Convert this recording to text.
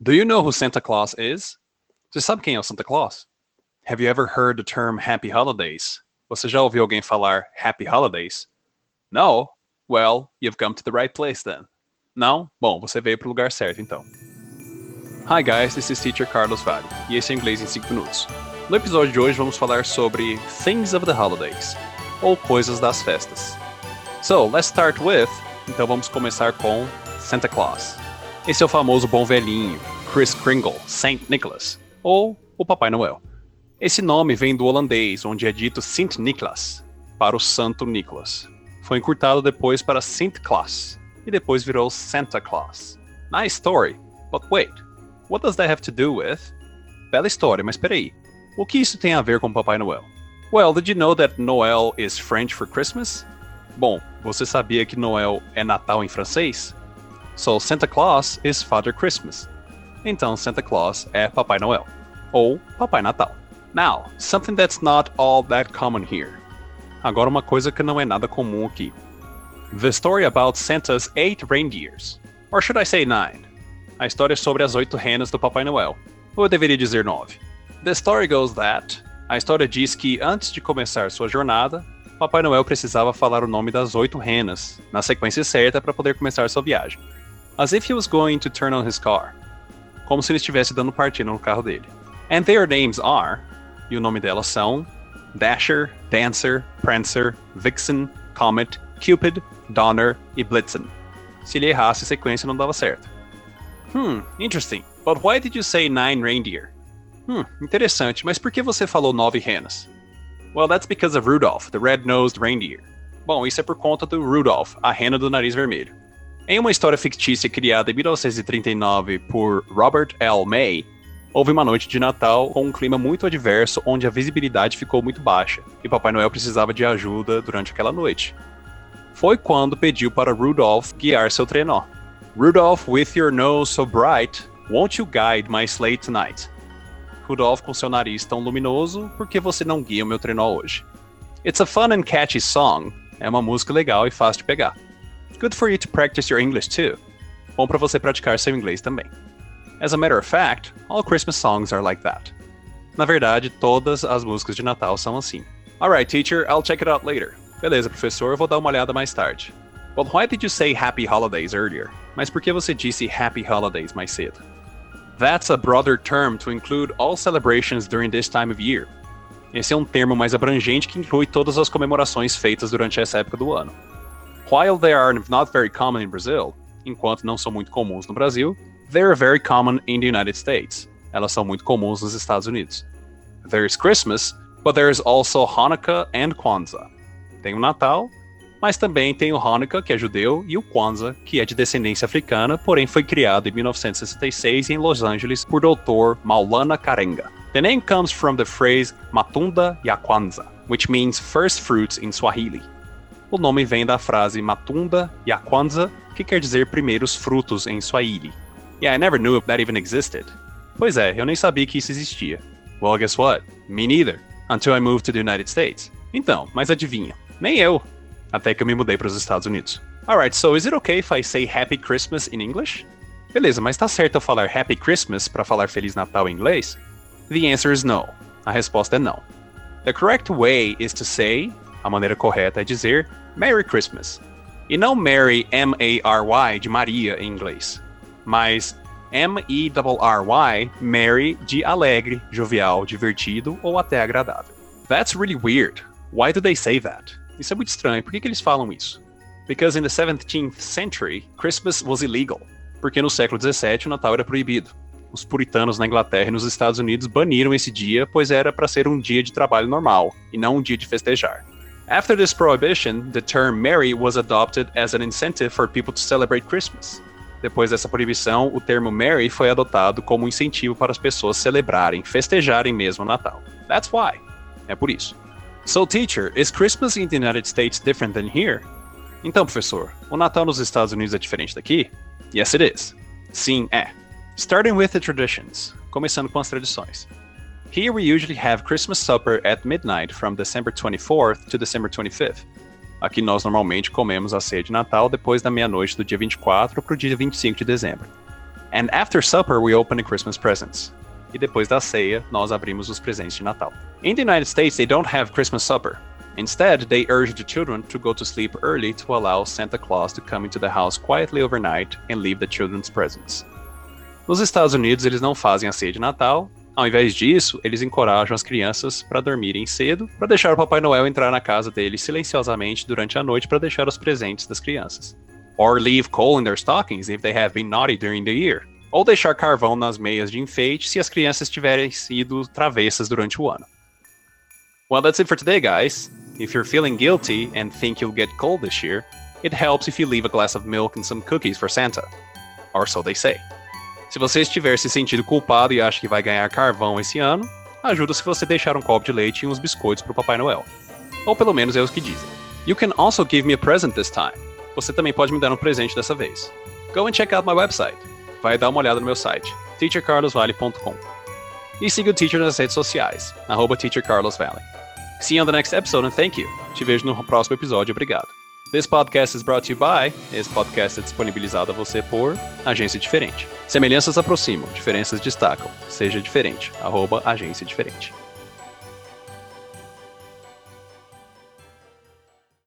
Do you know who Santa Claus is? Você sabe quem é o Santa Claus? Have you ever heard the term Happy Holidays? Você já ouviu alguém falar Happy Holidays? No? Well, you've come to the right place then. Não? Bom, você veio para o lugar certo então. Hi guys, this is Teacher Carlos Vale, e esse é Inglês em 5 Minutos. No episódio de hoje vamos falar sobre Things of the Holidays, ou coisas das festas. So, let's start with, então vamos começar com Santa Claus. Esse é o famoso bom velhinho, Chris Kringle, Saint Nicholas, ou o Papai Noel. Esse nome vem do holandês, onde é dito Sint Nicholas, para o Santo Nicholas. Foi encurtado depois para Sint Claus, e depois virou Santa Claus. Nice story, but wait, what does that have to do with? Bela história, mas peraí, o que isso tem a ver com Papai Noel? Well, did you know that Noel is French for Christmas? Bom, você sabia que Noel é Natal em francês? So Santa Claus is Father Christmas. Então Santa Claus é Papai Noel. Ou Papai Natal. Now, something that's not all that common here. Agora uma coisa que não é nada comum aqui. The story about Santa's eight reindeers. Or should I say nine? A história é sobre as oito renas do Papai Noel. Ou eu deveria dizer nove? The story goes that. A história diz que antes de começar sua jornada, Papai Noel precisava falar o nome das oito renas, na sequência certa para poder começar sua viagem. As if he was going to turn on his car. Como se ele estivesse dando partida no carro dele. And their names are, e o nome delas são Dasher, Dancer, Prancer, Vixen, Comet, Cupid, Donner e Blitzen. Se ele errasse a sequência não dava certo. Hmm, interesting. But why did you say nine reindeer? Hmm, interessante, mas por que você falou nove renas? Well, that's because of Rudolph, the red-nosed reindeer. Bom, isso é por conta do Rudolph, a rena do nariz vermelho. Em uma história fictícia criada em 1939 por Robert L. May, houve uma noite de Natal com um clima muito adverso onde a visibilidade ficou muito baixa e Papai Noel precisava de ajuda durante aquela noite. Foi quando pediu para Rudolph guiar seu trenó. Rudolph, with your nose so bright, won't you guide my sleigh tonight? Rudolph com seu nariz tão luminoso, por que você não guia o meu trenó hoje? It's a fun and catchy song. É uma música legal e fácil de pegar. Good for you to practice your English too. Bom para você praticar seu inglês também. As a matter of fact, all Christmas songs are like that. Na verdade, todas as músicas de Natal são assim. Alright, teacher, I'll check it out later. Beleza, professor, eu vou dar uma olhada mais tarde. But why did you say happy holidays earlier? Mas por que você disse happy holidays mais cedo? That's a broader term to include all celebrations during this time of year. Esse é um termo mais abrangente que inclui todas as comemorações feitas durante essa época do ano. While they are not very common in Brazil, enquanto não são muito comuns no Brasil, they are very common in the United States. Elas são muito comuns nos Estados Unidos. There is Christmas, but there is also Hanukkah and Kwanzaa. Tem o Natal, mas também tem o Hanukkah, que é judeu, e o Kwanzaa, que é de descendência africana, porém foi criado em 1966 em Los Angeles por Dr. Maulana Karenga. The name comes from the phrase Matunda ya Kwanzaa, which means first fruits in Swahili. O nome vem da frase Matunda ya Kwanzaa, que quer dizer primeiros frutos em Swahili. Yeah, I never knew that even existed. Pois é, eu nem sabia que isso existia. Well, guess what? Me neither. Until I moved to the United States. Então, mas adivinha? Nem eu. Até que eu me mudei para os Estados Unidos. Alright, so is it okay if I say Happy Christmas in English? Beleza, mas tá certo eu falar Happy Christmas para falar Feliz Natal em inglês? The answer is no. A resposta é não. The correct way is to say a maneira correta é dizer Merry Christmas. E não Mary, M-A-R-Y, de Maria em inglês. Mas M-E-R-R-Y, Mary, de alegre, jovial, divertido ou até agradável. That's really weird. Why do they say that? Isso é muito estranho. Por que, que eles falam isso? Because in the 17th century, Christmas was illegal. Porque no século 17 o Natal era proibido. Os puritanos na Inglaterra e nos Estados Unidos baniram esse dia, pois era para ser um dia de trabalho normal e não um dia de festejar. After this prohibition, the term merry was adopted as an incentive for people to celebrate Christmas. Depois dessa proibição, o termo merry foi adotado como um incentivo para as pessoas celebrarem, festejarem mesmo o Natal. That's why. É por isso. So, teacher, is Christmas in the United States different than here? Então, professor, o Natal nos Estados Unidos é diferente daqui? Yes, it is. Sim, é. Starting with the traditions. Começando com as tradições. Here we usually have Christmas supper at midnight from December 24th to December 25th. Aqui nós normalmente comemos a ceia de Natal depois da meia-noite do dia 24 para o dia 25 de dezembro. And after supper, we open the Christmas presents. E depois da ceia, nós abrimos os presentes de Natal. In the United States, they don't have Christmas supper. Instead, they urge the children to go to sleep early to allow Santa Claus to come into the house quietly overnight and leave the children's presents. Nos Estados Unidos, eles não fazem a ceia de Natal. Ao invés disso, eles encorajam as crianças para dormirem cedo, para deixar o Papai Noel entrar na casa deles silenciosamente durante a noite para deixar os presentes das crianças. Or leave coal in their stockings if they have been naughty during the year. Ou deixar carvão nas meias de enfeite se as crianças tiverem sido travessas durante o ano. Well, that's it for today, guys. If you're feeling guilty and think you'll get cold this year, it helps if you leave a glass of milk and some cookies for Santa. Or so they say. Se você estiver se sentindo culpado e acha que vai ganhar carvão esse ano, ajuda se você deixar um copo de leite e uns biscoitos para o Papai Noel. Ou pelo menos é os que dizem. You can also give me a present this time. Você também pode me dar um presente dessa vez. Go and check out my website. Vai dar uma olhada no meu site, teachercarlosvale.com. E siga o Teacher nas redes sociais, arroba teachercarlosvalley. See you on the next episode and thank you. Te vejo no próximo episódio, obrigado. This podcast is brought to you by. Esse podcast é disponibilizado a você por Agência Diferente. Semelhanças aproximam, diferenças destacam. Seja diferente. Arroba Agência Diferente.